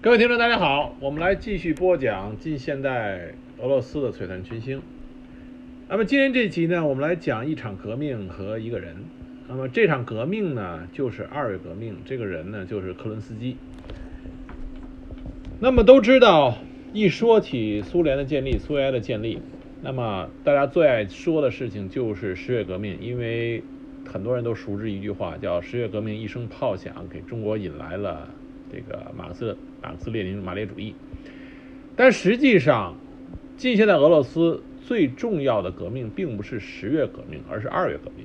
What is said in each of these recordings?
各位听众，大家好，我们来继续播讲近现代俄罗斯的璀璨群星。那么今天这集呢，我们来讲一场革命和一个人。那么这场革命呢，就是二月革命，这个人呢，就是克伦斯基。那么都知道，一说起苏联的建立，苏维埃的建立，那么大家最爱说的事情就是十月革命，因为很多人都熟知一句话，叫“十月革命一声炮响，给中国引来了这个马克思马克思列宁马列主义”。但实际上，近现代俄罗斯最重要的革命并不是十月革命，而是二月革命，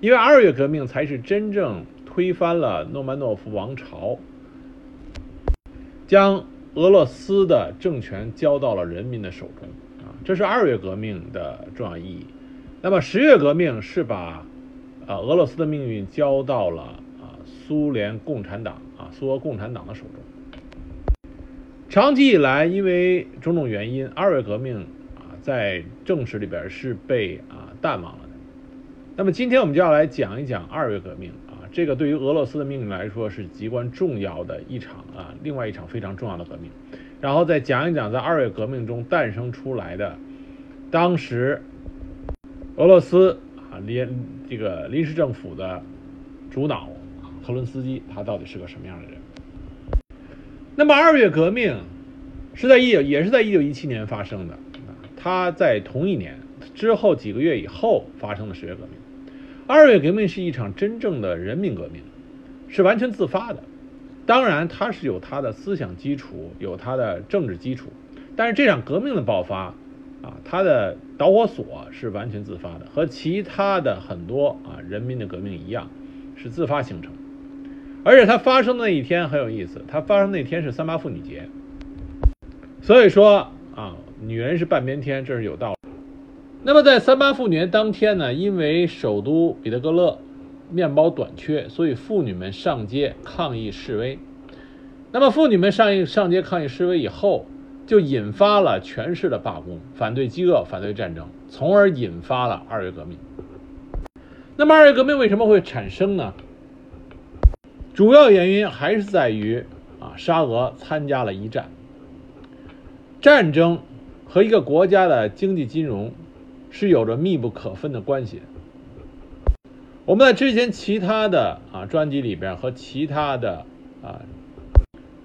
因为二月革命才是真正推翻了诺曼诺夫王朝。将俄罗斯的政权交到了人民的手中啊，这是二月革命的重要意义。那么十月革命是把啊俄罗斯的命运交到了啊苏联共产党啊苏俄共产党的手中。长期以来，因为种种原因，二月革命啊在正史里边是被啊淡忘了的。那么今天我们就要来讲一讲二月革命啊。这个对于俄罗斯的命运来说是极关重要的一场啊，另外一场非常重要的革命，然后再讲一讲在二月革命中诞生出来的，当时俄罗斯啊临这个临时政府的主脑克伦斯基他到底是个什么样的人？那么二月革命是在一九也是在一九一七年发生的啊，他在同一年之后几个月以后发生的十月革命。二月革命是一场真正的人民革命，是完全自发的。当然，它是有它的思想基础，有它的政治基础。但是这场革命的爆发，啊，它的导火索是完全自发的，和其他的很多啊人民的革命一样，是自发形成。而且它发生的那一天很有意思，它发生那天是三八妇女节。所以说啊，女人是半边天，这是有道理。那么在三八妇女节当天呢，因为首都彼得格勒面包短缺，所以妇女们上街抗议示威。那么妇女们上上街抗议示威以后，就引发了全市的罢工，反对饥饿，反对战争，从而引发了二月革命。那么二月革命为什么会产生呢？主要原因还是在于啊，沙俄参加了一战，战争和一个国家的经济金融。是有着密不可分的关系。我们在之前其他的啊专辑里边和其他的啊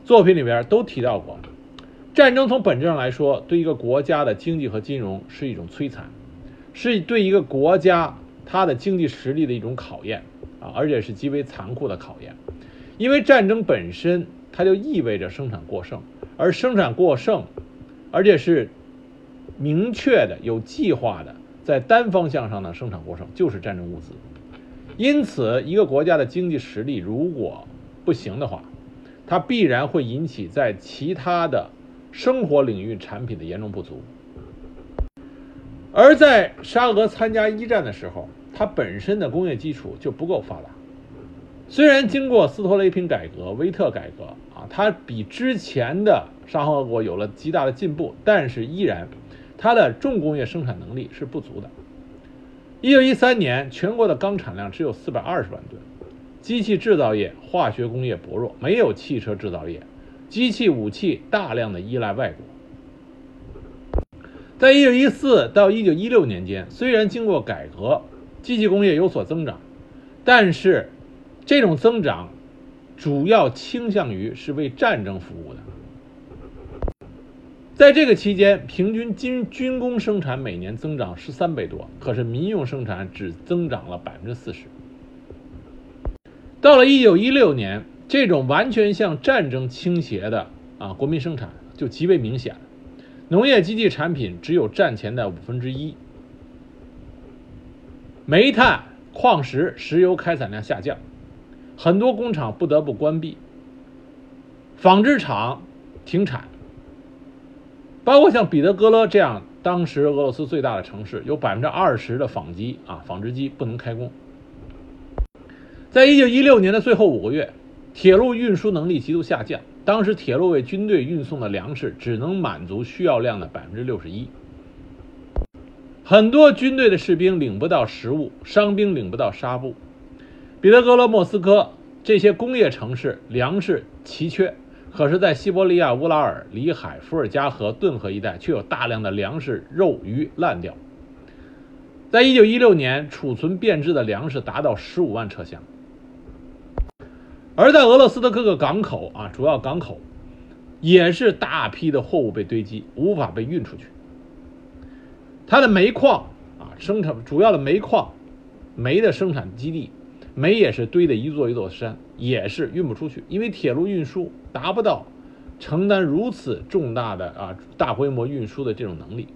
作品里边都提到过，战争从本质上来说，对一个国家的经济和金融是一种摧残，是对一个国家它的经济实力的一种考验啊，而且是极为残酷的考验。因为战争本身它就意味着生产过剩，而生产过剩，而且是。明确的、有计划的，在单方向上的生产过剩就是战争物资。因此，一个国家的经济实力如果不行的话，它必然会引起在其他的生活领域产品的严重不足。而在沙俄参加一战的时候，它本身的工业基础就不够发达。虽然经过斯托雷平改革、威特改革啊，它比之前的沙皇俄国有了极大的进步，但是依然。它的重工业生产能力是不足的。一九一三年，全国的钢产量只有四百二十万吨，机器制造业、化学工业薄弱，没有汽车制造业，机器武器大量的依赖外国。在一九一四到一九一六年间，虽然经过改革，机器工业有所增长，但是这种增长主要倾向于是为战争服务的。在这个期间，平均军军工生产每年增长十三倍多，可是民用生产只增长了百分之四十。到了一九一六年，这种完全向战争倾斜的啊国民生产就极为明显。农业机器产品只有战前的五分之一，煤炭、矿石、石油开采量下降，很多工厂不得不关闭，纺织厂停产。包括像彼得格勒这样当时俄罗斯最大的城市，有百分之二十的纺机啊纺织机不能开工。在一九一六年的最后五个月，铁路运输能力极度下降，当时铁路为军队运送的粮食只能满足需要量的百分之六十一。很多军队的士兵领不到食物，伤兵领不到纱布。彼得格勒、莫斯科这些工业城市粮食奇缺。可是，在西伯利亚、乌拉尔、里海、伏尔加河、顿河一带，却有大量的粮食、肉、鱼烂掉。在一九一六年，储存变质的粮食达到十五万车厢。而在俄罗斯的各个港口啊，主要港口，也是大批的货物被堆积，无法被运出去。它的煤矿啊，生产主要的煤矿，煤的生产基地，煤也是堆的一座一座山，也是运不出去，因为铁路运输达不到承担如此重大的啊大规模运输的这种能力。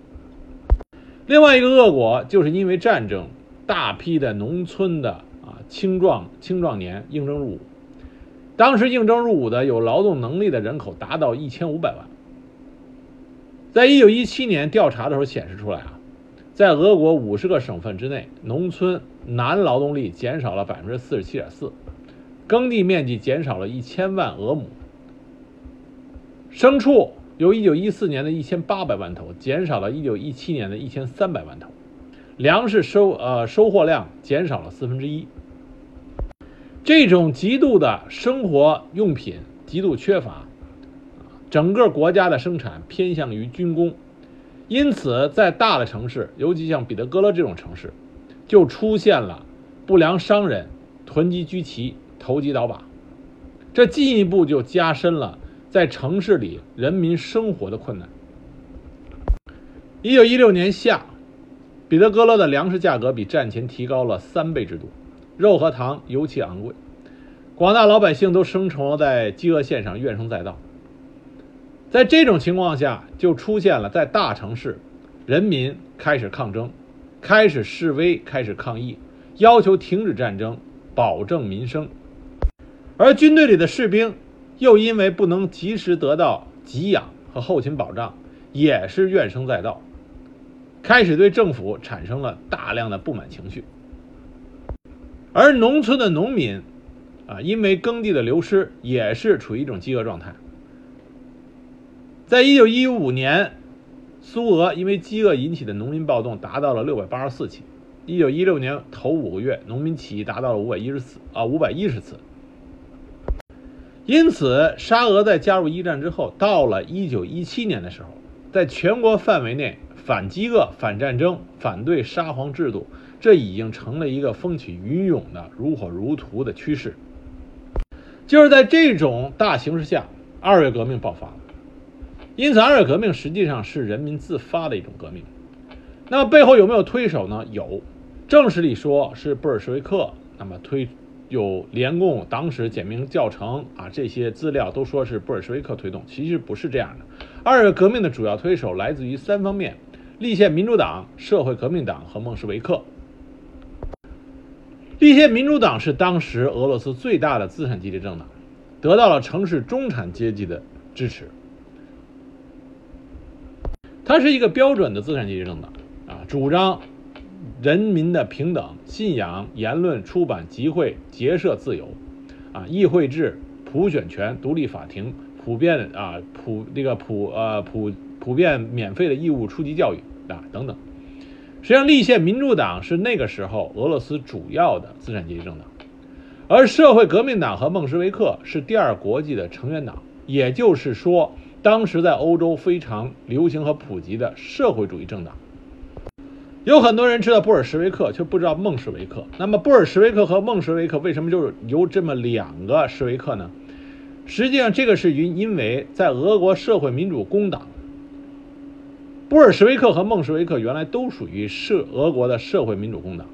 另外一个恶果，就是因为战争，大批的农村的啊青壮青壮年应征入伍。当时应征入伍的有劳动能力的人口达到一千五百万。在一九一七年调查的时候显示出来啊，在俄国五十个省份之内，农村男劳动力减少了百分之四十七点四，耕地面积减少了一千万俄亩，牲畜由一九一四年的一千八百万头减少了一九一七年的一千三百万头，粮食收呃收获量减少了四分之一。这种极度的生活用品极度缺乏，整个国家的生产偏向于军工，因此在大的城市，尤其像彼得格勒这种城市，就出现了不良商人囤积居奇、投机倒把，这进一步就加深了在城市里人民生活的困难。一九一六年夏，彼得格勒的粮食价格比战前提高了三倍之多。肉和糖尤其昂贵，广大老百姓都生活在饥饿线上，怨声载道。在这种情况下，就出现了在大城市，人民开始抗争，开始示威，开始抗议，要求停止战争，保证民生。而军队里的士兵又因为不能及时得到给养和后勤保障，也是怨声载道，开始对政府产生了大量的不满情绪。而农村的农民，啊，因为耕地的流失，也是处于一种饥饿状态。在一九一五年，苏俄因为饥饿引起的农民暴动达到了六百八十四起。一九一六年头五个月，农民起义达到了五百一十次啊，五百一十次。因此，沙俄在加入一战之后，到了一九一七年的时候，在全国范围内反饥饿、反战争、反对沙皇制度。这已经成了一个风起云涌的如火如荼的趋势。就是在这种大形势下，二月革命爆发了。因此，二月革命实际上是人民自发的一种革命。那么背后有没有推手呢？有，正史里说是布尔什维克。那么推有联共党史简明教程啊，这些资料都说是布尔什维克推动，其实不是这样的。二月革命的主要推手来自于三方面：立宪民主党、社会革命党和孟什维克。立宪民主党是当时俄罗斯最大的资产阶级政党，得到了城市中产阶级的支持。它是一个标准的资产阶级政党啊，主张人民的平等、信仰、言论、出版、集会、结社自由，啊，议会制、普选权、独立法庭、普遍啊普这个普呃普普遍免费的义务初级教育啊等等。实际上，立宪民主党是那个时候俄罗斯主要的资产阶级政党，而社会革命党和孟什维克是第二国际的成员党，也就是说，当时在欧洲非常流行和普及的社会主义政党。有很多人知道布尔什维克，却不知道孟什维克。那么，布尔什维克和孟什维克为什么就是由这么两个什维克呢？实际上，这个是因因为在俄国社会民主工党。布尔什维克和孟什维克原来都属于社俄国的社会民主工党，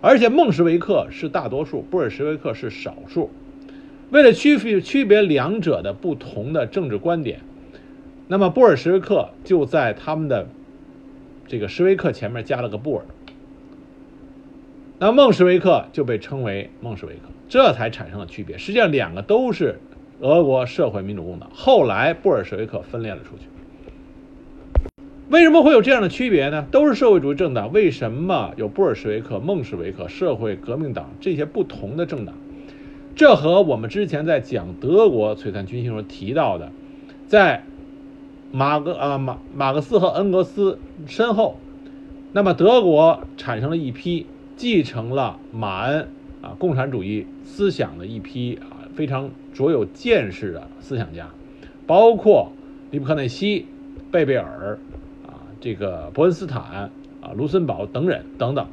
而且孟什维克是大多数，布尔什维克是少数。为了区别区别两者的不同的政治观点，那么布尔什维克就在他们的这个什维克前面加了个布尔，那孟什维克就被称为孟什维克，这才产生了区别。实际上，两个都是俄国社会民主工党，后来布尔什维克分裂了出去。为什么会有这样的区别呢？都是社会主义政党，为什么有布尔什维克、孟什维克、社会革命党这些不同的政党？这和我们之前在讲德国璀璨军心时候提到的，在马格啊马马克思和恩格斯身后，那么德国产生了一批继承了马恩啊共产主义思想的一批啊非常卓有见识的思想家，包括利布克内西、贝贝尔啊，这个伯恩斯坦啊、卢森堡等人等等。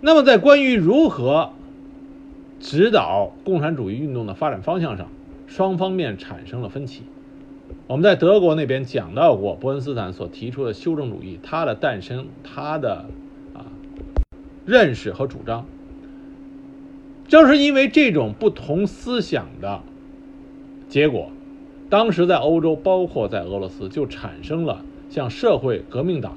那么，在关于如何指导共产主义运动的发展方向上，双方面产生了分歧。我们在德国那边讲到过伯恩斯坦所提出的修正主义，它的诞生，它的啊认识和主张。正是因为这种不同思想的结果，当时在欧洲，包括在俄罗斯，就产生了像社会革命党、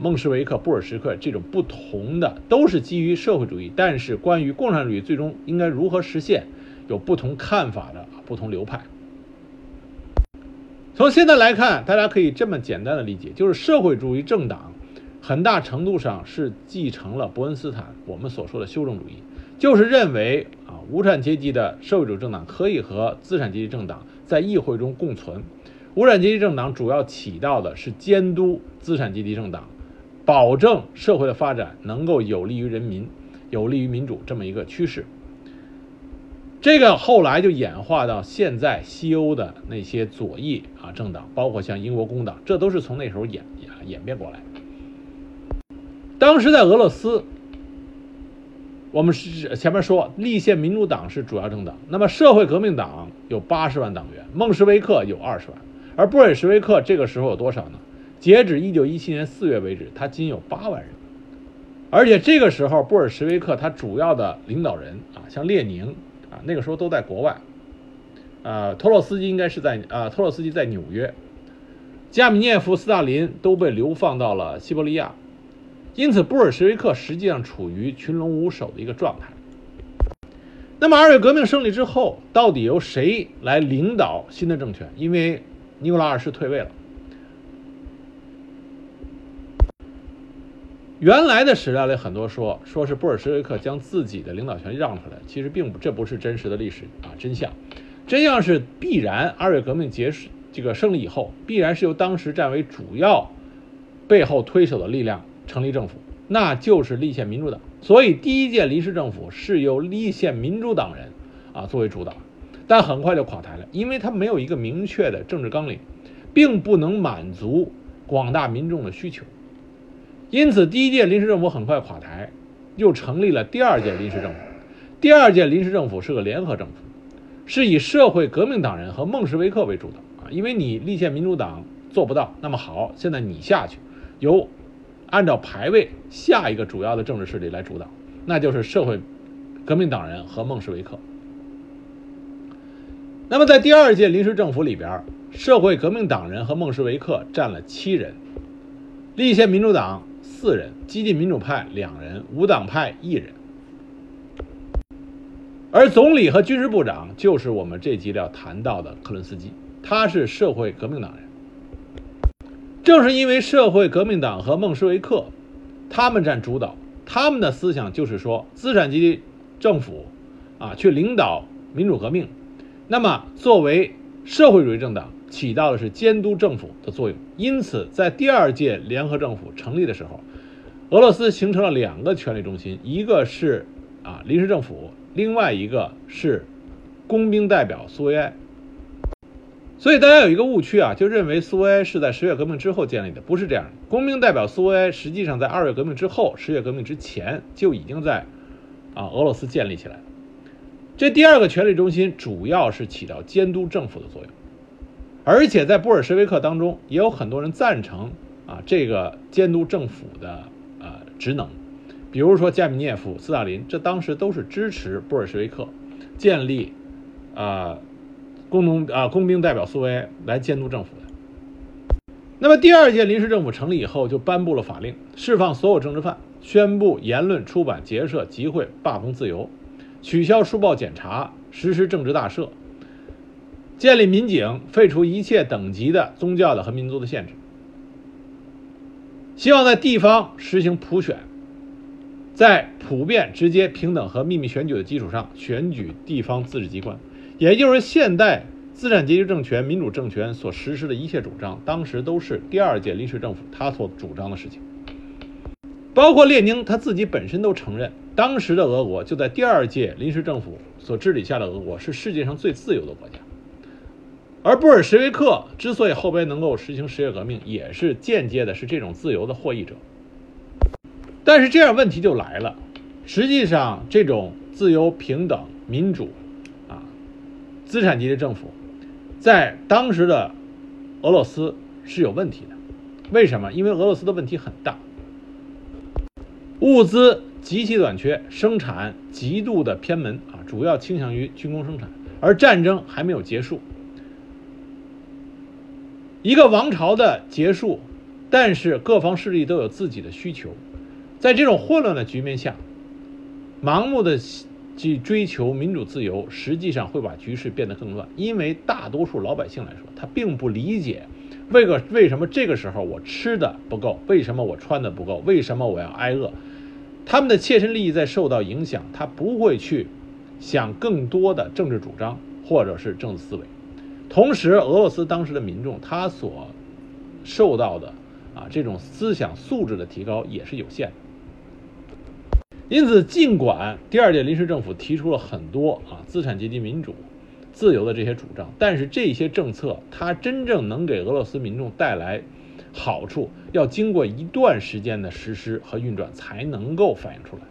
孟什维克、布尔什克这种不同的，都是基于社会主义，但是关于共产主义最终应该如何实现，有不同看法的不同流派。从现在来看，大家可以这么简单的理解，就是社会主义政党很大程度上是继承了伯恩斯坦我们所说的修正主义。就是认为啊，无产阶级的社会主义政党可以和资产阶级政党在议会中共存。无产阶级政党主要起到的是监督资产阶级政党，保证社会的发展能够有利于人民、有利于民主这么一个趋势。这个后来就演化到现在西欧的那些左翼啊政党，包括像英国工党，这都是从那时候演演变过来。当时在俄罗斯。我们是前面说，立宪民主党是主要政党。那么，社会革命党有八十万党员，孟什维克有二十万，而布尔什维克这个时候有多少呢？截止一九一七年四月为止，他仅有八万人。而且这个时候，布尔什维克他主要的领导人啊，像列宁啊，那个时候都在国外。呃，托洛斯基应该是在啊，托洛斯基在纽约，加米涅夫、斯大林都被流放到了西伯利亚。因此，布尔什维克实际上处于群龙无首的一个状态。那么，二月革命胜利之后，到底由谁来领导新的政权？因为尼古拉二世退位了。原来的史料里很多说，说是布尔什维克将自己的领导权让出来，其实并不，这不是真实的历史啊真相。真相是必然，二月革命结束这个胜利以后，必然是由当时占为主要背后推手的力量。成立政府，那就是立宪民主党。所以第一届临时政府是由立宪民主党人啊作为主导，但很快就垮台了，因为他没有一个明确的政治纲领，并不能满足广大民众的需求。因此，第一届临时政府很快垮台，又成立了第二届临时政府。第二届临时政府是个联合政府，是以社会革命党人和孟什维克为主的啊，因为你立宪民主党做不到，那么好，现在你下去，由。按照排位，下一个主要的政治势力来主导，那就是社会革命党人和孟什维克。那么在第二届临时政府里边，社会革命党人和孟什维克占了七人，立宪民主党四人，激进民主派两人，无党派一人。而总理和军事部长就是我们这集要谈到的克伦斯基，他是社会革命党人。正是因为社会革命党和孟什维克，他们占主导，他们的思想就是说，资产阶级政府啊去领导民主革命，那么作为社会主义政党，起到的是监督政府的作用。因此，在第二届联合政府成立的时候，俄罗斯形成了两个权力中心，一个是啊临时政府，另外一个是工兵代表苏维埃。所以大家有一个误区啊，就认为苏维埃是在十月革命之后建立的，不是这样的。工兵代表苏维埃实际上在二月革命之后、十月革命之前就已经在啊俄罗斯建立起来了。这第二个权力中心主要是起到监督政府的作用，而且在布尔什维克当中也有很多人赞成啊这个监督政府的呃职能，比如说加米涅夫、斯大林，这当时都是支持布尔什维克建立啊。工农啊，工兵代表苏维埃来监督政府的。那么第二届临时政府成立以后，就颁布了法令，释放所有政治犯，宣布言论、出版、结社、集会、罢工自由，取消书报检查，实施政治大赦，建立民警，废除一切等级的宗教的和民族的限制，希望在地方实行普选，在普遍、直接、平等和秘密选举的基础上选举地方自治机关。也就是现代资产阶级政权、民主政权所实施的一切主张，当时都是第二届临时政府他所主张的事情。包括列宁他自己本身都承认，当时的俄国就在第二届临时政府所治理下的俄国是世界上最自由的国家。而布尔什维克之所以后边能够实行十月革命，也是间接的是这种自由的获益者。但是这样问题就来了，实际上这种自由、平等、民主，啊，资产阶级政府，在当时的俄罗斯是有问题的。为什么？因为俄罗斯的问题很大，物资极其短缺，生产极度的偏门啊，主要倾向于军工生产，而战争还没有结束。一个王朝的结束，但是各方势力都有自己的需求，在这种混乱的局面下，盲目的去追求民主自由，实际上会把局势变得更乱。因为大多数老百姓来说，他并不理解为个为什么这个时候我吃的不够，为什么我穿的不够，为什么我要挨饿，他们的切身利益在受到影响，他不会去想更多的政治主张或者是政治思维。同时，俄罗斯当时的民众他所受到的啊这种思想素质的提高也是有限的。因此，尽管第二届临时政府提出了很多啊资产阶级民主、自由的这些主张，但是这些政策它真正能给俄罗斯民众带来好处，要经过一段时间的实施和运转才能够反映出来。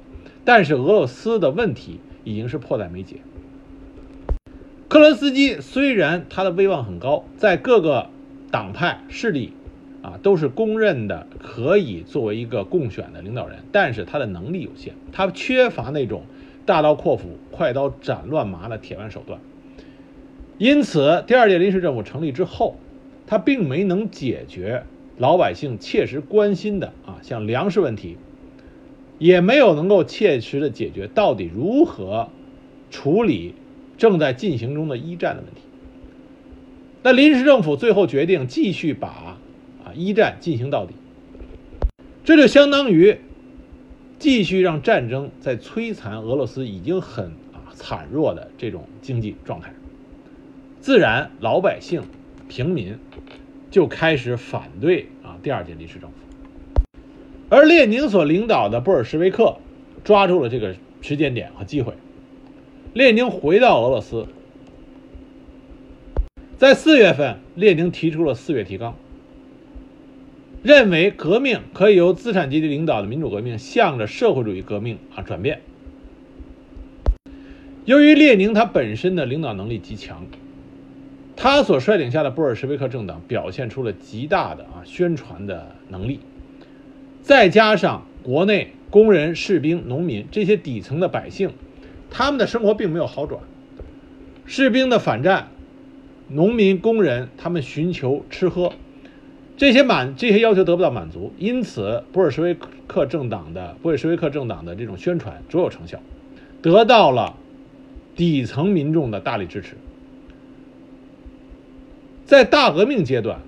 但是，俄罗斯的问题已经是迫在眉睫。克伦斯基虽然他的威望很高，在各个党派势力啊都是公认的可以作为一个共选的领导人，但是他的能力有限，他缺乏那种大刀阔斧、快刀斩乱麻的铁腕手段。因此，第二届临时政府成立之后，他并没能解决老百姓切实关心的啊像粮食问题，也没有能够切实的解决到底如何处理。正在进行中的一战的问题，那临时政府最后决定继续把啊一战进行到底，这就相当于继续让战争在摧残俄罗斯已经很啊惨弱的这种经济状态，自然老百姓平民就开始反对啊第二届临时政府，而列宁所领导的布尔什维克抓住了这个时间点和机会。列宁回到俄罗斯，在四月份，列宁提出了四月提纲，认为革命可以由资产阶级领导的民主革命向着社会主义革命啊转变。由于列宁他本身的领导能力极强，他所率领下的布尔什维克政党表现出了极大的啊宣传的能力，再加上国内工人、士兵、农民这些底层的百姓。他们的生活并没有好转，士兵的反战，农民工人他们寻求吃喝，这些满这些要求得不到满足，因此布尔什维克政党的布尔什维克政党的这种宣传卓有成效，得到了底层民众的大力支持。在大革命阶段，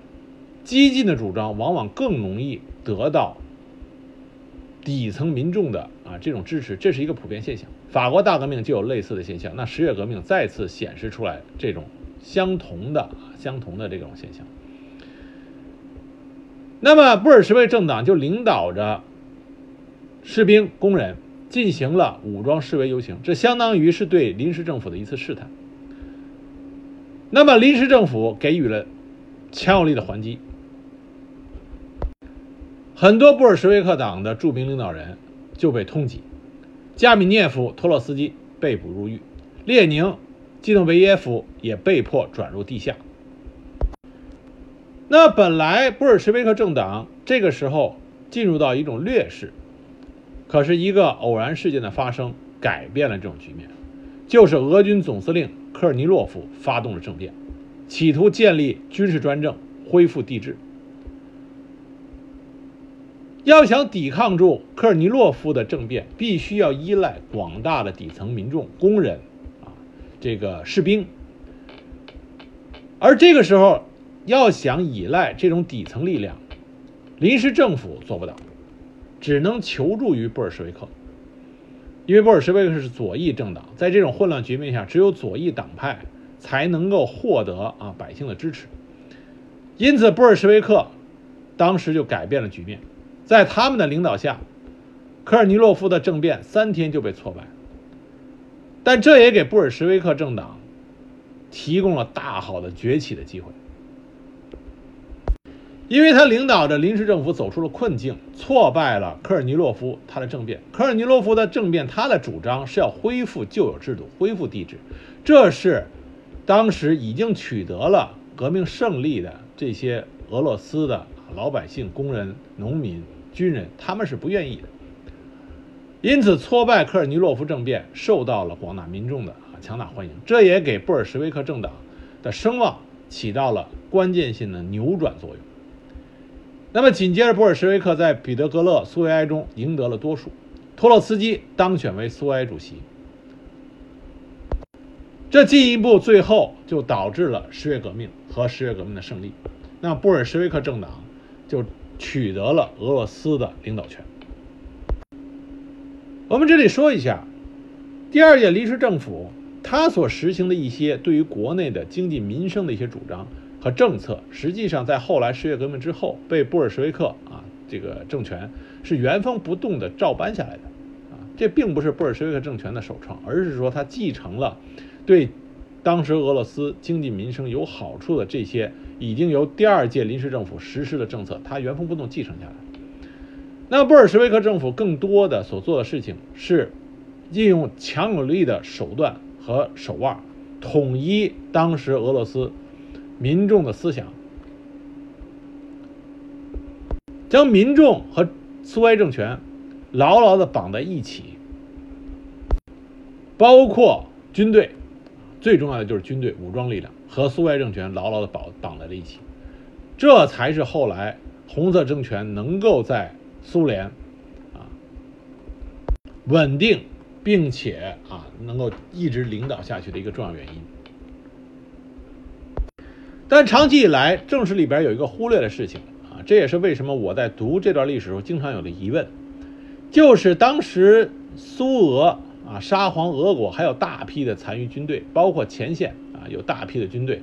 激进的主张往往更容易得到底层民众的啊这种支持，这是一个普遍现象。法国大革命就有类似的现象，那十月革命再次显示出来这种相同的、相同的这种现象。那么布尔什维政党就领导着士兵、工人进行了武装示威游行，这相当于是对临时政府的一次试探。那么临时政府给予了强有力的还击，很多布尔什维克党的著名领导人就被通缉。加米涅夫、托洛斯基被捕入狱，列宁、基诺维耶夫也被迫转入地下。那本来布尔什维克政党这个时候进入到一种劣势，可是一个偶然事件的发生改变了这种局面，就是俄军总司令科尔尼洛夫发动了政变，企图建立军事专政，恢复帝制。要想抵抗住科尔尼洛夫的政变，必须要依赖广大的底层民众、工人，啊，这个士兵。而这个时候，要想依赖这种底层力量，临时政府做不到，只能求助于布尔什维克。因为布尔什维克是左翼政党，在这种混乱局面下，只有左翼党派才能够获得啊百姓的支持。因此，布尔什维克当时就改变了局面。在他们的领导下，科尔尼洛夫的政变三天就被挫败。但这也给布尔什维克政党提供了大好的崛起的机会。因为他领导着临时政府走出了困境，挫败了科尔尼洛夫他的政变。科尔尼洛夫的政变，他的主张是要恢复旧有制度，恢复帝制，这是当时已经取得了革命胜利的这些俄罗斯的老百姓、工人、农民、军人，他们是不愿意的。因此，挫败科尔尼洛夫政变受到了广大民众的啊强大欢迎，这也给布尔什维克政党的声望起到了关键性的扭转作用。那么紧接着，布尔什维克在彼得格勒苏维埃中赢得了多数，托洛茨基当选为苏维埃主席。这进一步最后就导致了十月革命和十月革命的胜利。那布尔什维克政党就取得了俄罗斯的领导权。我们这里说一下，第二届临时政府他所实行的一些对于国内的经济民生的一些主张。和政策，实际上在后来十月革命之后，被布尔什维克啊这个政权是原封不动的照搬下来的，啊，这并不是布尔什维克政权的首创，而是说他继承了对当时俄罗斯经济民生有好处的这些已经由第二届临时政府实施的政策，他原封不动继承下来。那布尔什维克政府更多的所做的事情是利用强有力的手段和手腕，统一当时俄罗斯。民众的思想，将民众和苏维埃政权牢牢的绑在一起，包括军队，最重要的就是军队武装力量和苏维埃政权牢牢的绑绑在了一起，这才是后来红色政权能够在苏联啊稳定并且啊能够一直领导下去的一个重要原因。但长期以来，正史里边有一个忽略的事情啊，这也是为什么我在读这段历史时候经常有的疑问，就是当时苏俄啊，沙皇俄国还有大批的残余军队，包括前线有大批的军队，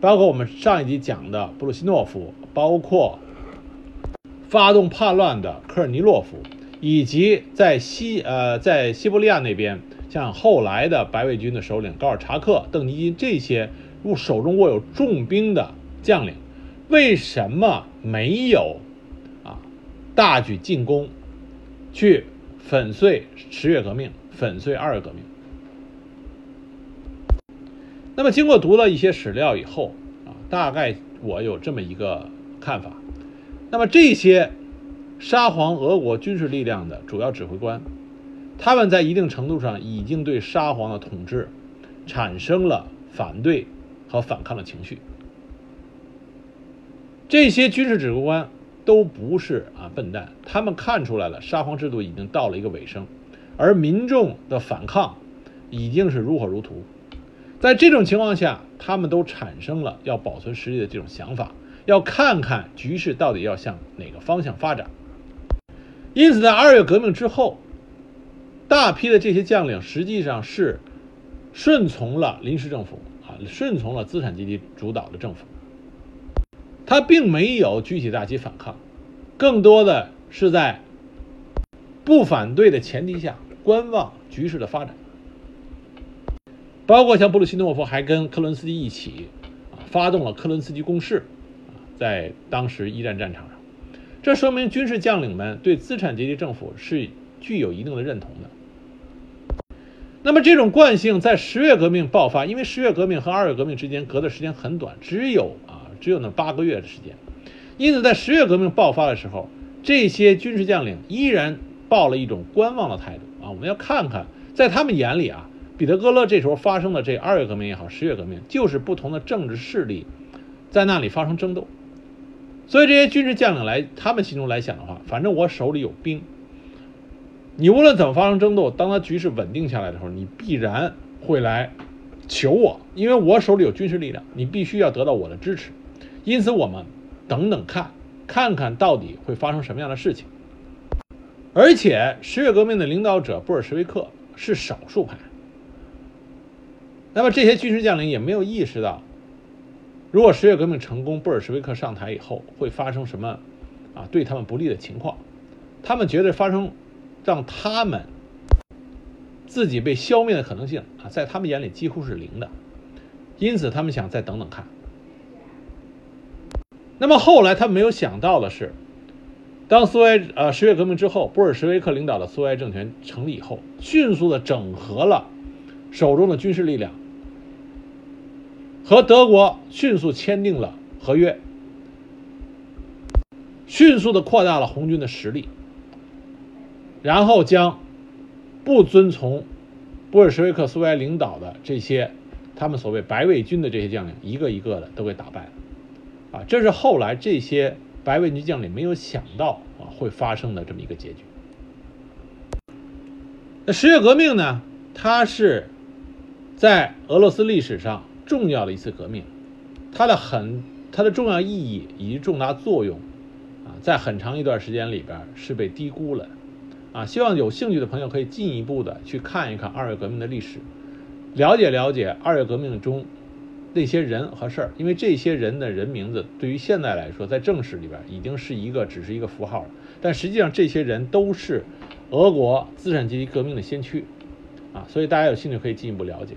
包括我们上一集讲的布鲁西诺夫，包括发动叛乱的科尔尼洛夫，以及在西呃在西伯利亚那边，像后来的白卫军的首领高尔察克、邓尼金这些。握手中握有重兵的将领，为什么没有啊大举进攻，去粉碎十月革命，粉碎二月革命？那么经过读了一些史料以后啊，大概我有这么一个看法。那么这些沙皇俄国军事力量的主要指挥官，他们在一定程度上已经对沙皇的统治产生了反对。和反抗的情绪，这些军事指挥官都不是啊笨蛋，他们看出来了沙皇制度已经到了一个尾声，而民众的反抗已经是如火如荼。在这种情况下，他们都产生了要保存实力的这种想法，要看看局势到底要向哪个方向发展。因此，在二月革命之后，大批的这些将领实际上是顺从了临时政府啊。顺从了资产阶级主导的政府，他并没有举起大旗反抗，更多的是在不反对的前提下观望局势的发展。包括像布鲁西诺夫还跟克伦斯基一起啊，发动了科伦斯基攻势啊，在当时一战战场上，这说明军事将领们对资产阶级政府是具有一定的认同的。那么这种惯性在十月革命爆发，因为十月革命和二月革命之间隔的时间很短，只有啊只有那八个月的时间，因此在十月革命爆发的时候，这些军事将领依然抱了一种观望的态度啊，我们要看看在他们眼里啊，彼得格勒这时候发生的这二月革命也好，十月革命就是不同的政治势力在那里发生争斗，所以这些军事将领来他们心中来想的话，反正我手里有兵。你无论怎么发生争斗，当他局势稳定下来的时候，你必然会来求我，因为我手里有军事力量，你必须要得到我的支持。因此，我们等等看，看看到底会发生什么样的事情。而且，十月革命的领导者布尔什维克是少数派，那么这些军事将领也没有意识到，如果十月革命成功，布尔什维克上台以后会发生什么啊对他们不利的情况，他们觉得发生。让他们自己被消灭的可能性啊，在他们眼里几乎是零的，因此他们想再等等看。那么后来他们没有想到的是，当苏维埃呃十月革命之后，布尔什维克领导的苏维埃政权成立以后，迅速的整合了手中的军事力量，和德国迅速签订了合约，迅速的扩大了红军的实力，然后将不遵从布尔什维克苏维埃领导的这些他们所谓白卫军的这些将领，一个一个的都给打败了。啊，这是后来这些白卫军将领没有想到啊会发生的这么一个结局。那十月革命呢？它是在俄罗斯历史上重要的一次革命，它的很它的重要意义以及重大作用啊，在很长一段时间里边是被低估了啊。希望有兴趣的朋友可以进一步的去看一看二月革命的历史，了解了解二月革命中。那些人和事儿，因为这些人的人名字对于现在来说，在正史里边已经是一个只是一个符号了。但实际上，这些人都是俄国资产阶级革命的先驱啊，所以大家有兴趣可以进一步了解。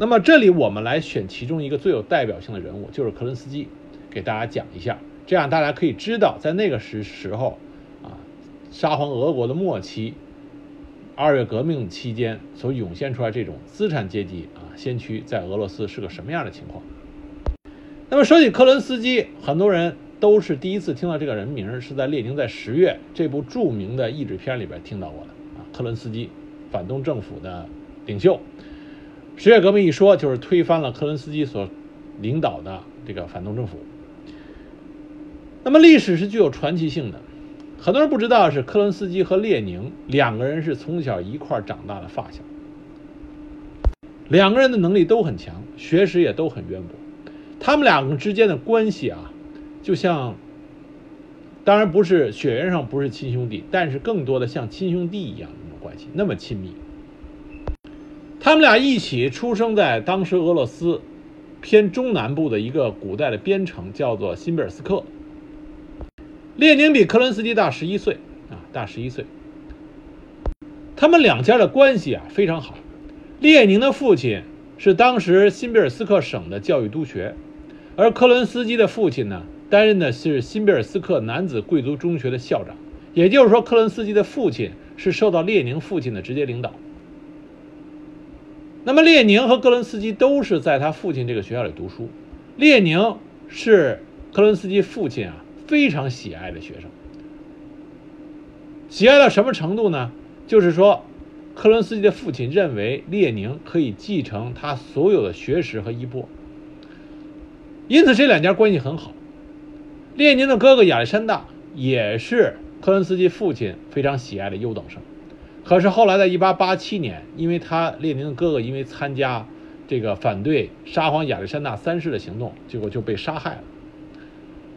那么这里我们来选其中一个最有代表性的人物，就是科伦斯基，给大家讲一下，这样大家可以知道，在那个时时候啊，沙皇俄国的末期，二月革命期间所涌现出来这种资产阶级啊。先驱在俄罗斯是个什么样的情况？那么说起科伦斯基，很多人都是第一次听到这个人名，是在列宁在《十月》这部著名的译制片里边听到过的啊。科伦斯基，反动政府的领袖，十月革命一说就是推翻了科伦斯基所领导的这个反动政府。那么历史是具有传奇性的，很多人不知道是科伦斯基和列宁两个人是从小一块长大的发小。两个人的能力都很强，学识也都很渊博。他们两个之间的关系啊，就像，当然不是血缘上不是亲兄弟，但是更多的像亲兄弟一样那种关系，那么亲密。他们俩一起出生在当时俄罗斯偏中南部的一个古代的边城，叫做新贝尔斯克。列宁比科伦斯基大十一岁啊，大十一岁。他们两家的关系啊非常好。列宁的父亲是当时新贝尔斯克省的教育督学，而科伦斯基的父亲呢，担任的是新贝尔斯克男子贵族中学的校长。也就是说，科伦斯基的父亲是受到列宁父亲的直接领导。那么，列宁和科伦斯基都是在他父亲这个学校里读书。列宁是科伦斯基父亲啊非常喜爱的学生，喜爱到什么程度呢？就是说。科伦斯基的父亲认为列宁可以继承他所有的学识和衣钵，因此这两家关系很好。列宁的哥哥亚历山大也是科伦斯基父亲非常喜爱的优等生，可是后来在1887年，因为他列宁的哥哥因为参加这个反对沙皇亚历山大三世的行动，结果就被杀害了。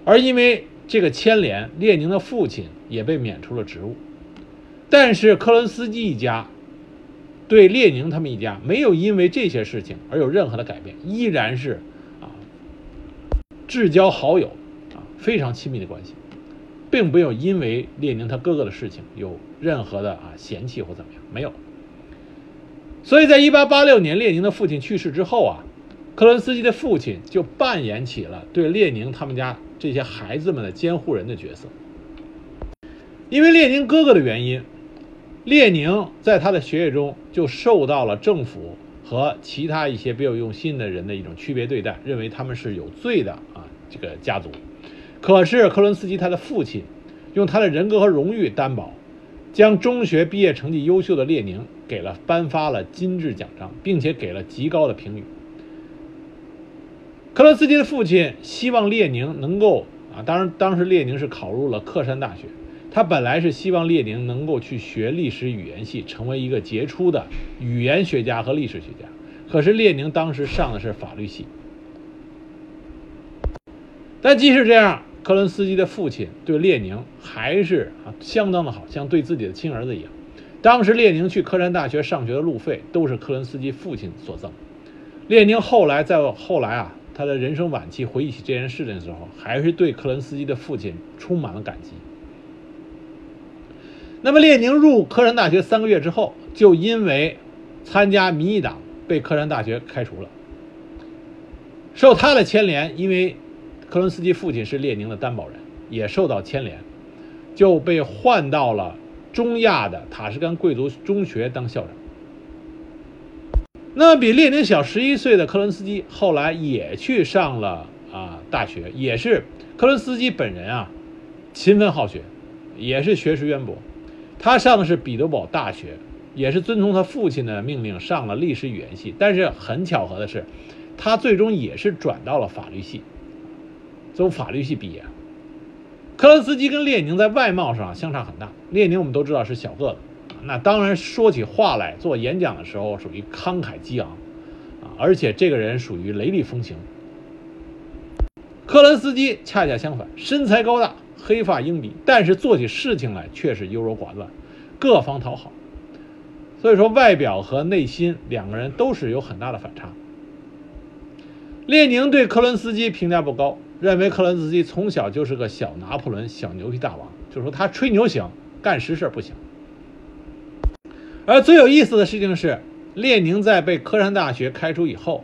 而因为这个牵连，列宁的父亲也被免除了职务，但是科伦斯基一家。对列宁他们一家没有因为这些事情而有任何的改变，依然是啊至交好友啊非常亲密的关系，并没有因为列宁他哥哥的事情有任何的啊嫌弃或怎么样，没有。所以在1886年列宁的父亲去世之后啊，克伦斯基的父亲就扮演起了对列宁他们家这些孩子们的监护人的角色，因为列宁哥哥的原因。列宁在他的学业中就受到了政府和其他一些别有用心的人的一种区别对待，认为他们是有罪的啊，这个家族。可是科伦斯基他的父亲用他的人格和荣誉担保，将中学毕业成绩优秀的列宁给了颁发了金质奖章，并且给了极高的评语。科伦斯基的父亲希望列宁能够啊，当然当时列宁是考入了克山大学。他本来是希望列宁能够去学历史语言系，成为一个杰出的语言学家和历史学家。可是列宁当时上的是法律系。但即使这样，科伦斯基的父亲对列宁还是啊相当的好，像对自己的亲儿子一样。当时列宁去科山大学上学的路费都是科伦斯基父亲所赠。列宁后来在后来啊，他的人生晚期回忆起这件事情的时候，还是对科伦斯基的父亲充满了感激。那么，列宁入科山大学三个月之后，就因为参加民意党被科山大学开除了。受他的牵连，因为克伦斯基父亲是列宁的担保人，也受到牵连，就被换到了中亚的塔什干贵族中学当校长。那比列宁小十一岁的克伦斯基后来也去上了啊大学，也是克伦斯基本人啊，勤奋好学，也是学识渊博。他上的是彼得堡大学，也是遵从他父亲的命令上了历史语言系。但是很巧合的是，他最终也是转到了法律系，从法律系毕业。克伦斯基跟列宁在外貌上相差很大，列宁我们都知道是小个子。那当然，说起话来，做演讲的时候属于慷慨激昂，啊，而且这个人属于雷厉风行。克伦斯基恰恰相反，身材高大，黑发鹰鼻，但是做起事情来却是优柔寡断，各方讨好。所以说，外表和内心两个人都是有很大的反差。列宁对克伦斯基评价不高，认为克伦斯基从小就是个小拿破仑、小牛皮大王，就说他吹牛行，干实事不行。而最有意思的事情是，列宁在被科山大学开除以后，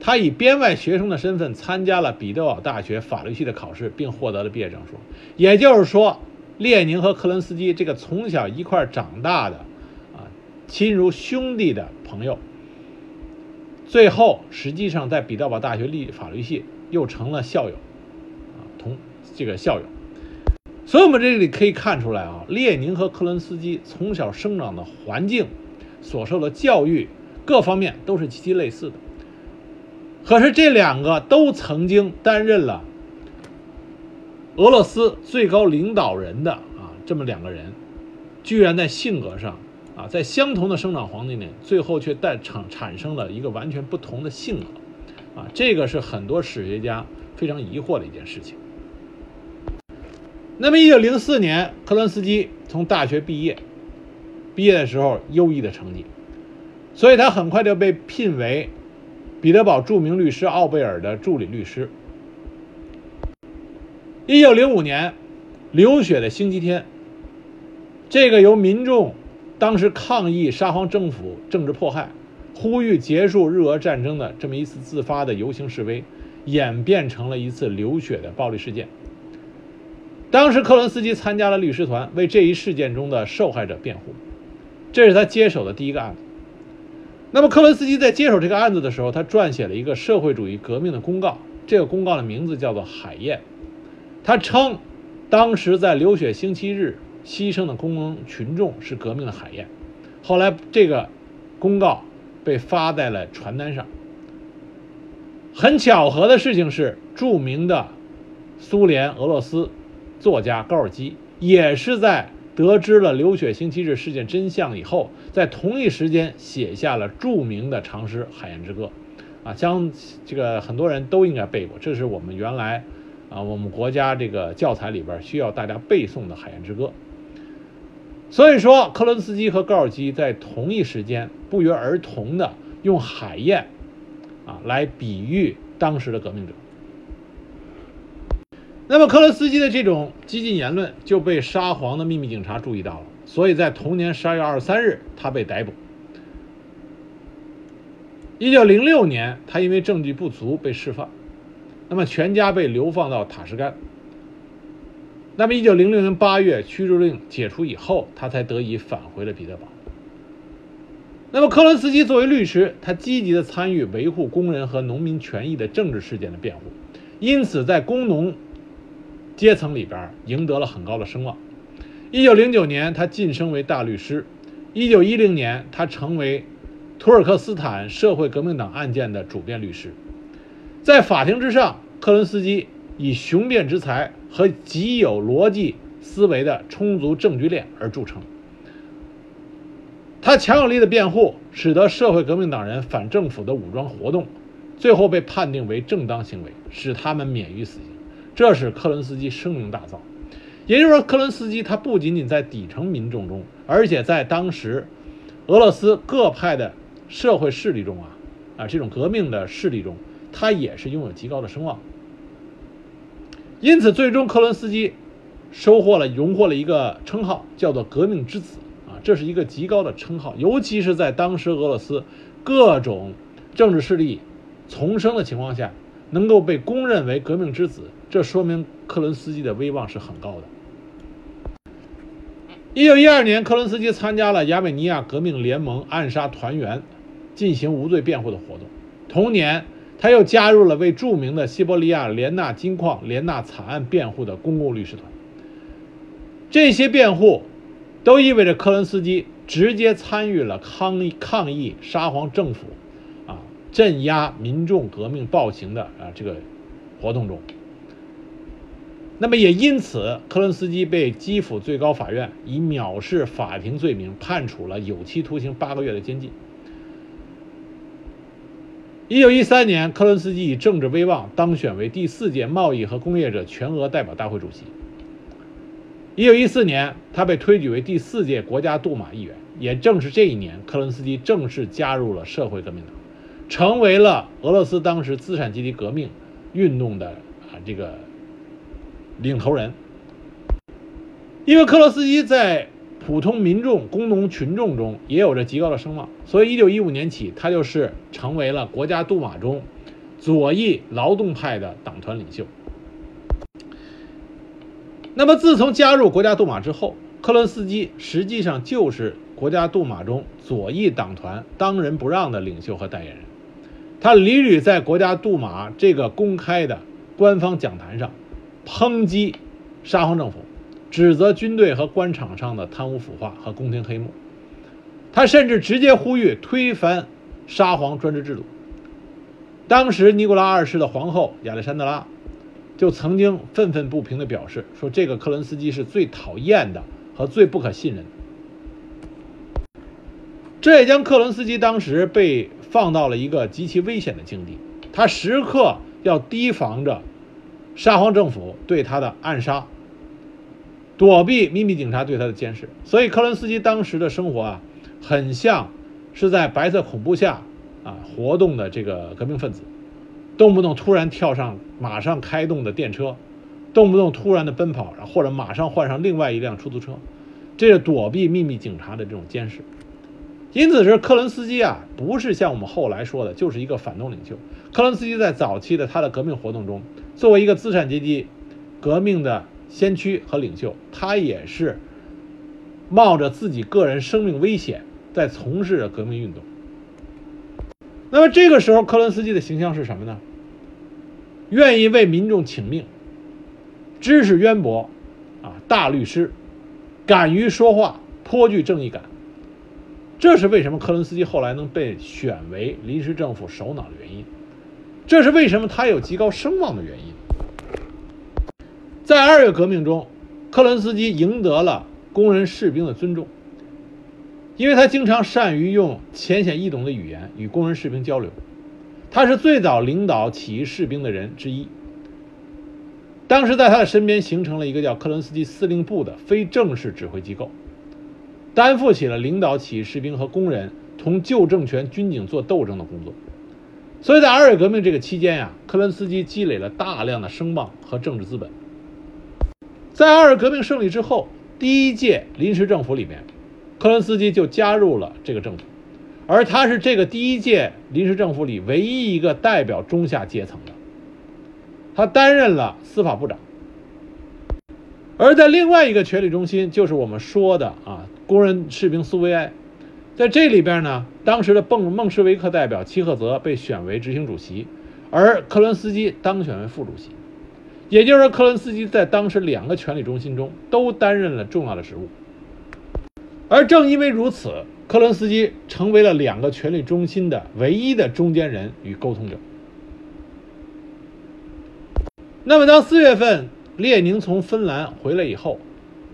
他以编外学生的身份参加了彼得堡大学法律系的考试，并获得了毕业证书。也就是说，列宁和克伦斯基这个从小一块长大的，啊，亲如兄弟的朋友，最后实际上在彼得堡大学立法律系又成了校友，这个校友。所以，我们这里可以看出来啊，列宁和克伦斯基从小生长的环境、所受的教育各方面都是极其类似的。可是，这两个都曾经担任了俄罗斯最高领导人的啊，这么两个人，居然在性格上啊，在相同的生长环境里，最后却带产产生了一个完全不同的性格啊，这个是很多史学家非常疑惑的一件事情。那么，一九零四年，克伦斯基从大学毕业，毕业的时候优异的成绩，所以他很快就被聘为彼得堡著名律师奥贝尔的助理律师。一九零五年，流血的星期天，这个由民众当时抗议沙皇政府政治迫害、呼吁结束日俄战争的这么一次自发的游行示威，演变成了一次流血的暴力事件。当时，克伦斯基参加了律师团，为这一事件中的受害者辩护。这是他接手的第一个案子。那么，克伦斯基在接手这个案子的时候，他撰写了一个社会主义革命的公告。这个公告的名字叫做《海燕》。他称，当时在流血星期日牺牲的工农群众是革命的海燕。后来，这个公告被发在了传单上。很巧合的事情是，著名的苏联、俄罗斯。作家高尔基也是在得知了流血星期日事件真相以后，在同一时间写下了著名的长诗《海燕之歌》，啊，将这个很多人都应该背过，这是我们原来啊我们国家这个教材里边需要大家背诵的《海燕之歌》。所以说，克伦斯基和高尔基在同一时间不约而同的用海燕啊来比喻当时的革命者。那么，克伦斯基的这种激进言论就被沙皇的秘密警察注意到了，所以在同年十二月二十三日，他被逮捕。一九零六年，他因为证据不足被释放，那么全家被流放到塔什干。那么，一九零六年八月驱逐令解除以后，他才得以返回了彼得堡。那么，克伦斯基作为律师，他积极的参与维护工人和农民权益的政治事件的辩护，因此在工农。阶层里边赢得了很高的声望。一九零九年，他晋升为大律师。一九一零年，他成为土尔克斯坦社会革命党案件的主辩律师。在法庭之上，克伦斯基以雄辩之才和极有逻辑思维的充足证据链而著称。他强有力的辩护，使得社会革命党人反政府的武装活动最后被判定为正当行为，使他们免于死刑。这使克伦斯基声名大噪，也就是说，克伦斯基他不仅仅在底层民众中，而且在当时俄罗斯各派的社会势力中啊，啊这种革命的势力中，他也是拥有极高的声望。因此，最终克伦斯基收获了荣获了一个称号，叫做“革命之子”啊，这是一个极高的称号，尤其是在当时俄罗斯各种政治势力丛生的情况下。能够被公认为革命之子，这说明克伦斯基的威望是很高的。一九一二年，克伦斯基参加了亚美尼亚革命联盟暗杀团员，进行无罪辩护的活动。同年，他又加入了为著名的西伯利亚连纳金矿连纳惨案辩护的公共律师团。这些辩护，都意味着克伦斯基直接参与了抗议抗议沙皇政府，啊，镇压民众革命暴行的啊这个活动中。那么也因此，克伦斯基被基辅最高法院以藐视法庭罪名判处了有期徒刑八个月的监禁。一九一三年，克伦斯基以政治威望当选为第四届贸易和工业者全俄代表大会主席。一九一四年，他被推举为第四届国家杜马议员。也正是这一年，克伦斯基正式加入了社会革命党，成为了俄罗斯当时资产阶级革命运动的啊这个。领头人，因为克洛斯基在普通民众、工农群众中也有着极高的声望，所以1915年起，他就是成为了国家杜马中左翼劳动派的党团领袖。那么，自从加入国家杜马之后，克伦斯基实际上就是国家杜马中左翼党团当仁不让的领袖和代言人。他屡屡在国家杜马这个公开的官方讲坛上。抨击沙皇政府，指责军队和官场上的贪污腐化和宫廷黑幕。他甚至直接呼吁推翻沙皇专制制度。当时尼古拉二世的皇后亚历山德拉就曾经愤愤不平地表示说：“这个克伦斯基是最讨厌的和最不可信任的。”这也将克伦斯基当时被放到了一个极其危险的境地，他时刻要提防着。沙皇政府对他的暗杀，躲避秘密警察对他的监视，所以科伦斯基当时的生活啊，很像是在白色恐怖下啊活动的这个革命分子，动不动突然跳上马上开动的电车，动不动突然的奔跑，或者马上换上另外一辆出租车，这是躲避秘密警察的这种监视。因此，是克伦斯基啊，不是像我们后来说的，就是一个反动领袖。克伦斯基在早期的他的革命活动中。作为一个资产阶级革命的先驱和领袖，他也是冒着自己个人生命危险在从事着革命运动。那么这个时候，科伦斯基的形象是什么呢？愿意为民众请命，知识渊博，啊，大律师，敢于说话，颇具正义感。这是为什么科伦斯基后来能被选为临时政府首脑的原因。这是为什么他有极高声望的原因。在二月革命中，克伦斯基赢得了工人士兵的尊重，因为他经常善于用浅显易懂的语言与工人士兵交流。他是最早领导起义士兵的人之一。当时在他的身边形成了一个叫克伦斯基司令部的非正式指挥机构，担负起了领导起义士兵和工人同旧政权军警做斗争的工作。所以在二月革命这个期间呀，克伦斯基积累了大量的声望和政治资本。在二月革命胜利之后，第一届临时政府里面，克伦斯基就加入了这个政府，而他是这个第一届临时政府里唯一一个代表中下阶层的。他担任了司法部长。而在另外一个权力中心，就是我们说的啊，工人士兵苏维埃。在这里边呢，当时的孟孟什维克代表齐赫泽被选为执行主席，而克伦斯基当选为副主席。也就是说，克伦斯基在当时两个权力中心中都担任了重要的职务。而正因为如此，克伦斯基成为了两个权力中心的唯一的中间人与沟通者。那么，当四月份列宁从芬兰回来以后，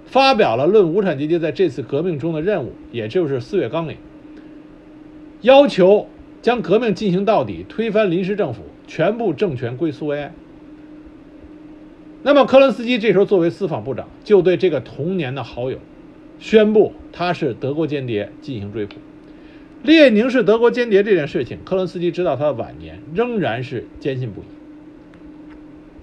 发表了《论无产阶级在这次革命中的任务》，也就是四月纲领，要求将革命进行到底，推翻临时政府，全部政权归苏维埃。那么，科伦斯基这时候作为司法部长，就对这个童年的好友宣布他是德国间谍进行追捕。列宁是德国间谍这件事情，科伦斯基直到他的晚年仍然是坚信不疑。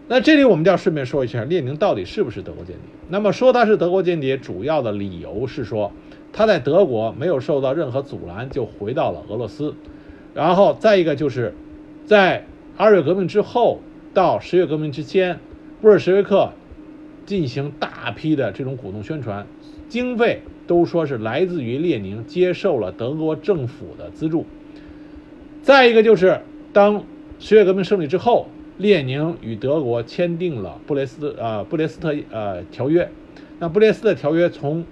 那这里我们就要顺便说一下，列宁到底是不是德国间谍？那么说他是德国间谍，主要的理由是说他在德国没有受到任何阻拦就回到了俄罗斯，然后再一个就是，在二月革命之后到十月革命之间，布尔什维克进行大批的这种鼓动宣传，经费都说是来自于列宁接受了德国政府的资助。再一个就是当十月革命胜利之后，列宁与德国签订了布雷斯呃布列斯特呃条约。那布列斯特条约从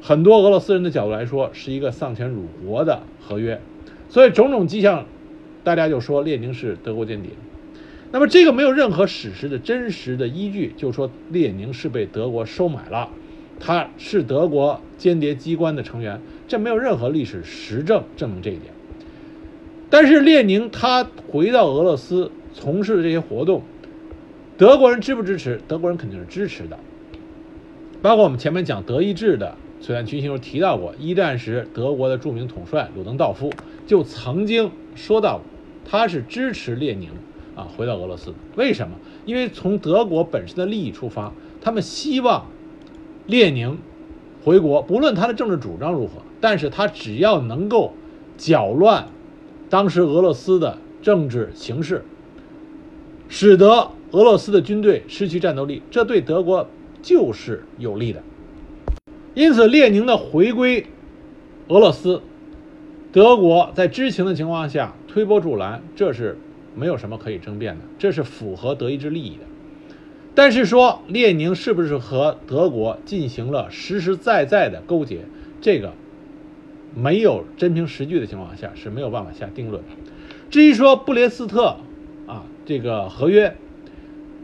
很多俄罗斯人的角度来说，是一个丧权辱国的合约，所以种种迹象，大家就说列宁是德国间谍。那么这个没有任何史实的真实的依据，就说列宁是被德国收买了，他是德国间谍机关的成员，这没有任何历史实证证明这一点。但是列宁他回到俄罗斯从事的这些活动，德国人支不支持？德国人肯定是支持的。包括我们前面讲德意志的璀璨群星时提到过，一战时德国的著名统帅鲁登道夫就曾经说到，他是支持列宁啊回到俄罗斯。为什么？因为从德国本身的利益出发，他们希望列宁回国，不论他的政治主张如何，但是他只要能够搅乱当时俄罗斯的政治形势，使得俄罗斯的军队失去战斗力，这对德国。就是有利的，因此列宁的回归俄罗斯，德国在知情的情况下推波助澜，这是没有什么可以争辩的，这是符合德意志利益的。但是说列宁是不是和德国进行了实实在在的勾结，这个没有真凭实据的情况下是没有办法下定论。至于说布列斯特啊这个合约，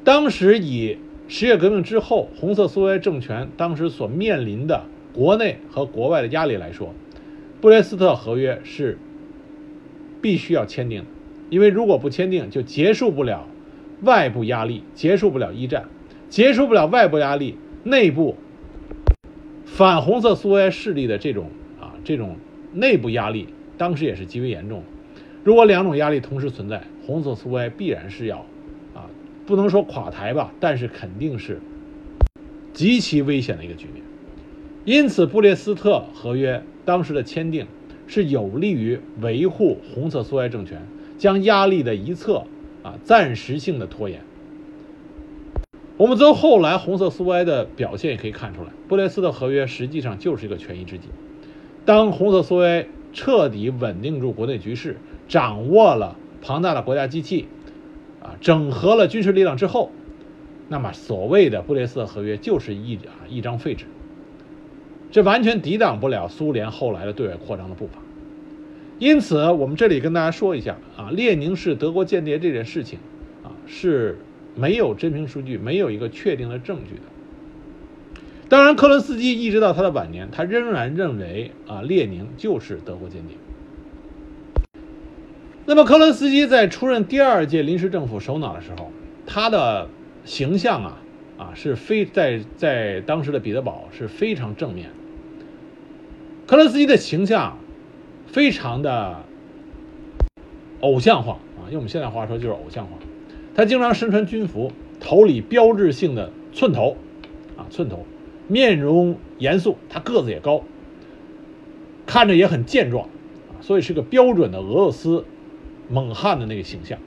当时以。十月革命之后，红色苏维埃政权当时所面临的国内和国外的压力来说，布列斯特合约是必须要签订的，因为如果不签订，就结束不了外部压力，结束不了一战，结束不了外部压力，内部反红色苏维埃势力的这种啊这种内部压力，当时也是极为严重的。如果两种压力同时存在，红色苏维埃必然是要啊。不能说垮台吧，但是肯定是极其危险的一个局面。因此，布列斯特合约当时的签订是有利于维护红色苏维埃政权，将压力的一侧啊暂时性的拖延。我们从后来红色苏维埃的表现也可以看出来，布列斯特合约实际上就是一个权宜之计。当红色苏维埃彻底稳定住国内局势，掌握了庞大的国家机器。啊，整合了军事力量之后，那么所谓的布列斯特合约就是一啊一张废纸，这完全抵挡不了苏联后来的对外扩张的步伐。因此，我们这里跟大家说一下啊，列宁是德国间谍这件事情啊是没有真凭实据、没有一个确定的证据的。当然，克伦斯基一直到他的晚年，他仍然认为啊列宁就是德国间谍。那么，克伦斯基在出任第二届临时政府首脑的时候，他的形象啊啊是非在在当时的彼得堡是非常正面。克伦斯基的形象非常的偶像化啊，用我们现在话说就是偶像化。他经常身穿军服，头里标志性的寸头啊寸头，面容严肃，他个子也高，看着也很健壮啊，所以是个标准的俄罗斯。猛汉的那个形象，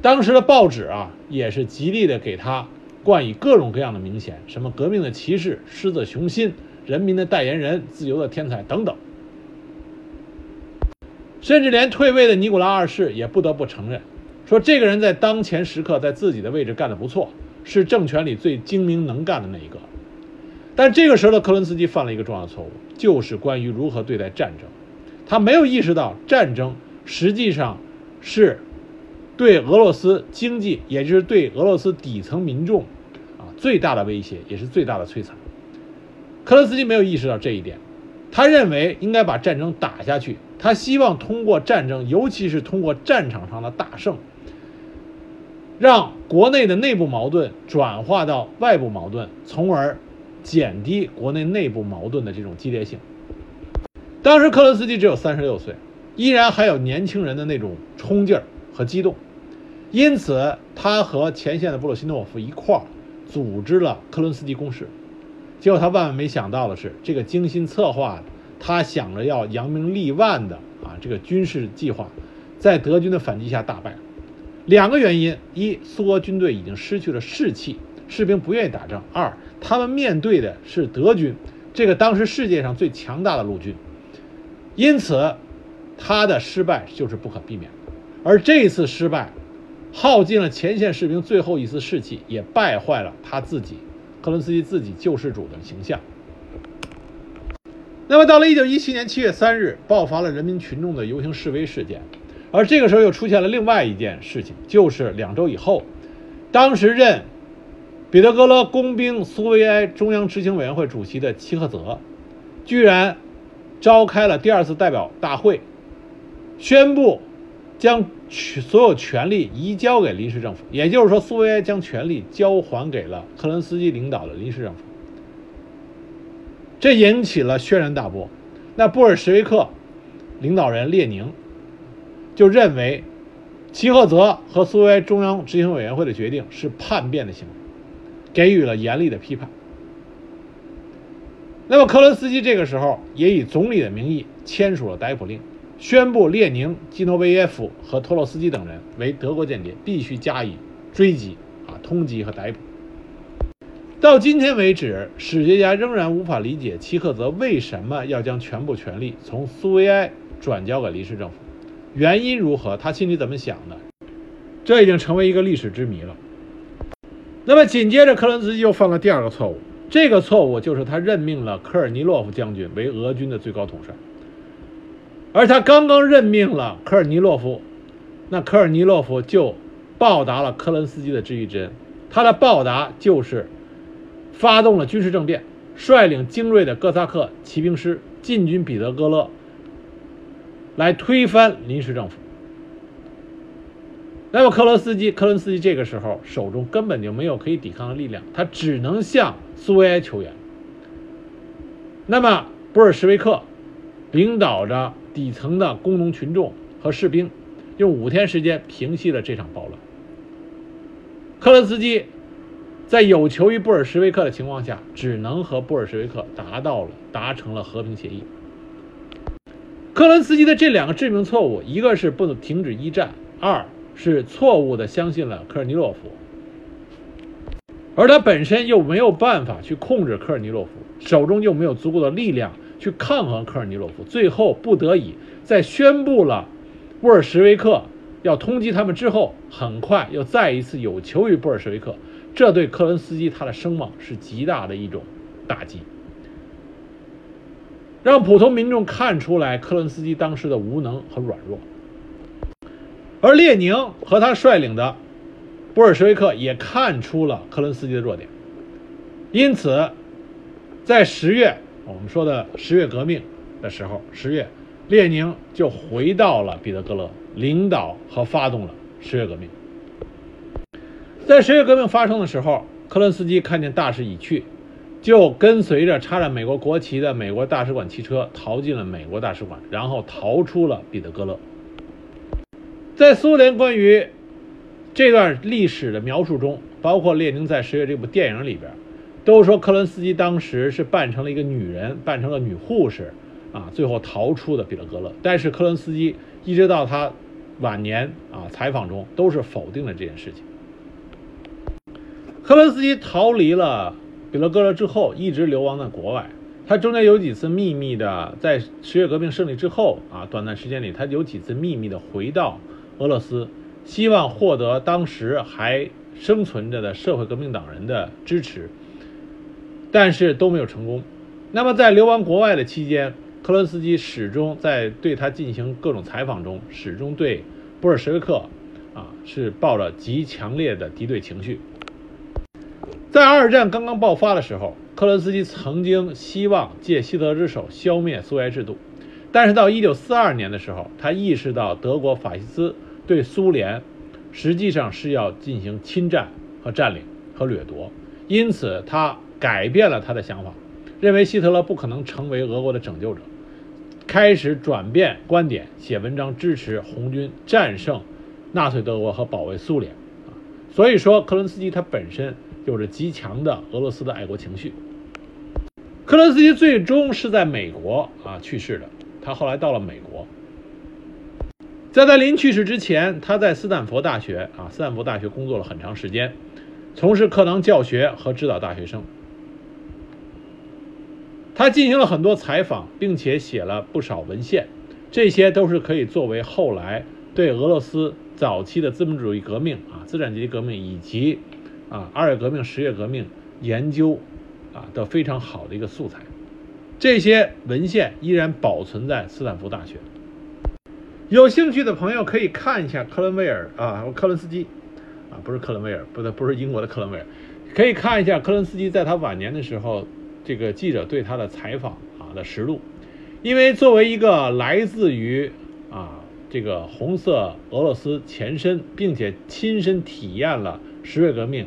当时的报纸啊，也是极力的给他冠以各种各样的名衔，什么革命的骑士、狮子雄心、人民的代言人、自由的天才等等。甚至连退位的尼古拉二世也不得不承认，说这个人在当前时刻在自己的位置干得不错，是政权里最精明能干的那一个。但这个时候的克伦斯基犯了一个重要错误，就是关于如何对待战争，他没有意识到战争实际上。是，对俄罗斯经济，也就是对俄罗斯底层民众，啊最大的威胁，也是最大的摧残。克伦斯基没有意识到这一点，他认为应该把战争打下去，他希望通过战争，尤其是通过战场上的大胜，让国内的内部矛盾转化到外部矛盾，从而减低国内内部矛盾的这种激烈性。当时克伦斯基只有三十六岁。依然还有年轻人的那种冲劲儿和激动，因此他和前线的布鲁西诺夫一块儿组织了克伦斯基攻势。结果他万万没想到的是，这个精心策划的，他想着要扬名立万的啊这个军事计划，在德军的反击下大败。两个原因：一，苏俄军队已经失去了士气，士兵不愿意打仗；二，他们面对的是德军，这个当时世界上最强大的陆军，因此他的失败就是不可避免。而这次失败，耗尽了前线士兵最后一丝士气，也败坏了他自己，克伦斯基自己救世主的形象。那么，到了一九一七年七月三日，爆发了人民群众的游行示威事件，而这个时候又出现了另外一件事情，就是两周以后，当时任彼得格勒工兵苏维埃中央执行委员会主席的齐赫泽，居然召开了第二次代表大会，宣布将所有权力移交给临时政府，也就是说，苏维埃将权力交还给了克伦斯基领导的临时政府。这引起了轩然大波。那布尔什维克领导人列宁就认为，齐赫泽和苏维埃中央执行委员会的决定是叛变的行为，给予了严厉的批判。那么，科伦斯基这个时候也以总理的名义签署了逮捕令，宣布列宁、基诺维耶夫和托洛斯基等人为德国间谍，必须加以追击、啊通缉和逮捕。到今天为止，史学家仍然无法理解齐克泽为什么要将全部权力从苏维埃转交给临时政府，原因如何，他心里怎么想的，这已经成为一个历史之谜了。那么紧接着，克伦斯基又犯了第二个错误，这个错误就是他任命了科尔尼洛夫将军为俄军的最高统帅，而他刚刚任命了科尔尼洛夫，那科尔尼洛夫就报答了科伦斯基的知遇之恩，他的报答就是。发动了军事政变，率领精锐的哥萨克骑兵师进军彼得格勒，来推翻临时政府。那么，克罗斯基，克伦斯基这个时候手中根本就没有可以抵抗的力量，他只能向苏维埃求援。那么，布尔什维克领导着底层的工农群众和士兵，用五天时间平息了这场暴乱。克伦斯基。在有求于布尔什维克的情况下，只能和布尔什维克达到了达成了和平协议。克伦斯基的这两个致命错误，一个是不能停止一战，二是错误的相信了科尔尼洛夫，而他本身又没有办法去控制科尔尼洛夫，手中又没有足够的力量去抗衡科尔尼洛夫，最后不得已在宣布了布尔什维克要通缉他们之后，很快又再一次有求于布尔什维克。这对克伦斯基他的声望是极大的一种打击，让普通民众看出来克伦斯基当时的无能和软弱。而列宁和他率领的布尔什维克也看出了克伦斯基的弱点，因此，在十月我们说的十月革命的时候，十月，列宁就回到了彼得格勒，领导和发动了十月革命。在十月革命发生的时候，科伦斯基看见大势已去，就跟随着插着美国国旗的美国大使馆汽车逃进了美国大使馆，然后逃出了彼得格勒。在苏联关于这段历史的描述中，包括列宁在十月这部电影里边，都说科伦斯基当时是扮成了一个女人，扮成了女护士，啊，最后逃出的彼得格勒。但是科伦斯基一直到他晚年啊采访中都是否定了这件事情。克伦斯基逃离了彼得格勒之后，一直流亡在国外。他中间有几次秘密的，在十月革命胜利之后啊，短暂时间里，他有几次秘密的回到俄罗斯，希望获得当时还生存着的社会革命党人的支持，但是都没有成功。那么在流亡国外的期间，克伦斯基始终在对他进行各种采访中，始终对布尔什维克啊是抱着极强烈的敌对情绪。在二战刚刚爆发的时候，克伦斯基曾经希望借希特勒之手消灭苏维埃制度，但是到1942年的时候，他意识到德国法西斯对苏联实际上是要进行侵占和占领和掠夺，因此他改变了他的想法，认为希特勒不可能成为俄国的拯救者，开始转变观点，写文章支持红军战胜纳粹德国和保卫苏联。所以说，克伦斯基他本身。有着极强的俄罗斯的爱国情绪。克伦斯基最终是在美国啊去世的。他后来到了美国，在他临去世之前，他在斯坦福大学啊，斯坦福大学工作了很长时间，从事课堂教学和指导大学生。他进行了很多采访，并且写了不少文献，这些都是可以作为后来对俄罗斯早期的资本主义革命啊、资产阶级革命以及啊二月革命、十月革命研究啊的非常好的一个素材。这些文献依然保存在斯坦福大学。有兴趣的朋友可以看一下克伦威尔啊，克伦斯基啊，不是克伦威尔，不对，不是英国的克伦威尔，可以看一下克伦斯基在他晚年的时候。这个记者对他的采访啊的实录，因为作为一个来自于啊这个红色俄罗斯前身，并且亲身体验了十月革命，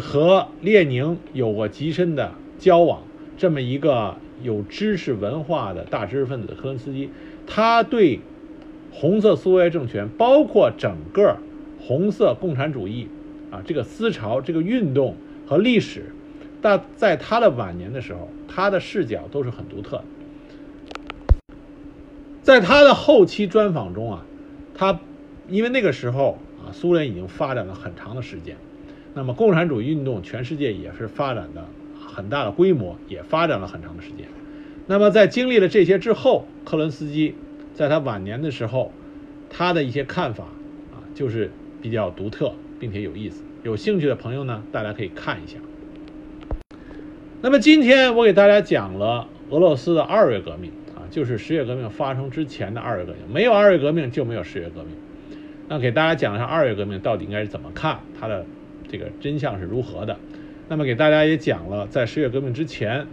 和列宁有过极深的交往，这么一个有知识文化的大知识分子科伦斯基，他对红色苏维埃政权，包括整个红色共产主义啊这个思潮、这个运动和历史。但在他的晚年的时候，他的视角都是很独特的。在他的后期专访中啊，他因为那个时候啊，苏联已经发展了很长的时间，那么共产主义运动全世界也是发展的很大的规模，也发展了很长的时间。那么在经历了这些之后，克伦斯基在他晚年的时候，他的一些看法啊，就是比较独特，并且有意思。有兴趣的朋友呢，大家可以看一下。那么今天我给大家讲了俄罗斯的二月革命啊，就是十月革命发生之前的二月革命，没有二月革命就没有十月革命。那给大家讲一下二月革命到底应该是怎么看，它的这个真相是如何的。那么给大家也讲了，在十月革命之前，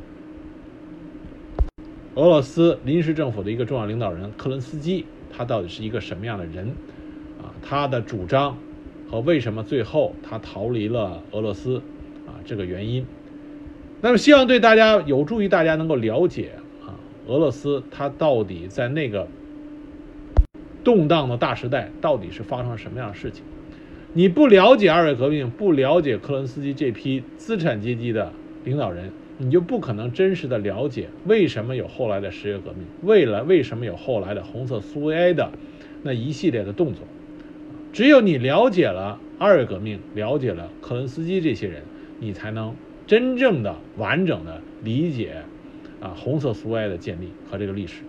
俄罗斯临时政府的一个重要领导人克伦斯基，他到底是一个什么样的人啊？他的主张和为什么最后他逃离了俄罗斯啊？这个原因。那么，希望对大家有助于大家能够了解啊，俄罗斯它到底在那个动荡的大时代到底是发生了什么样的事情？你不了解二月革命，不了解克伦斯基这批资产阶级的领导人，你就不可能真实的了解为什么有后来的十月革命，未来为什么有后来的红色苏维埃的那一系列的动作。只有你了解了二月革命，了解了克伦斯基这些人，你才能。真正的完整的理解，啊，红色苏维埃的建立和这个历史。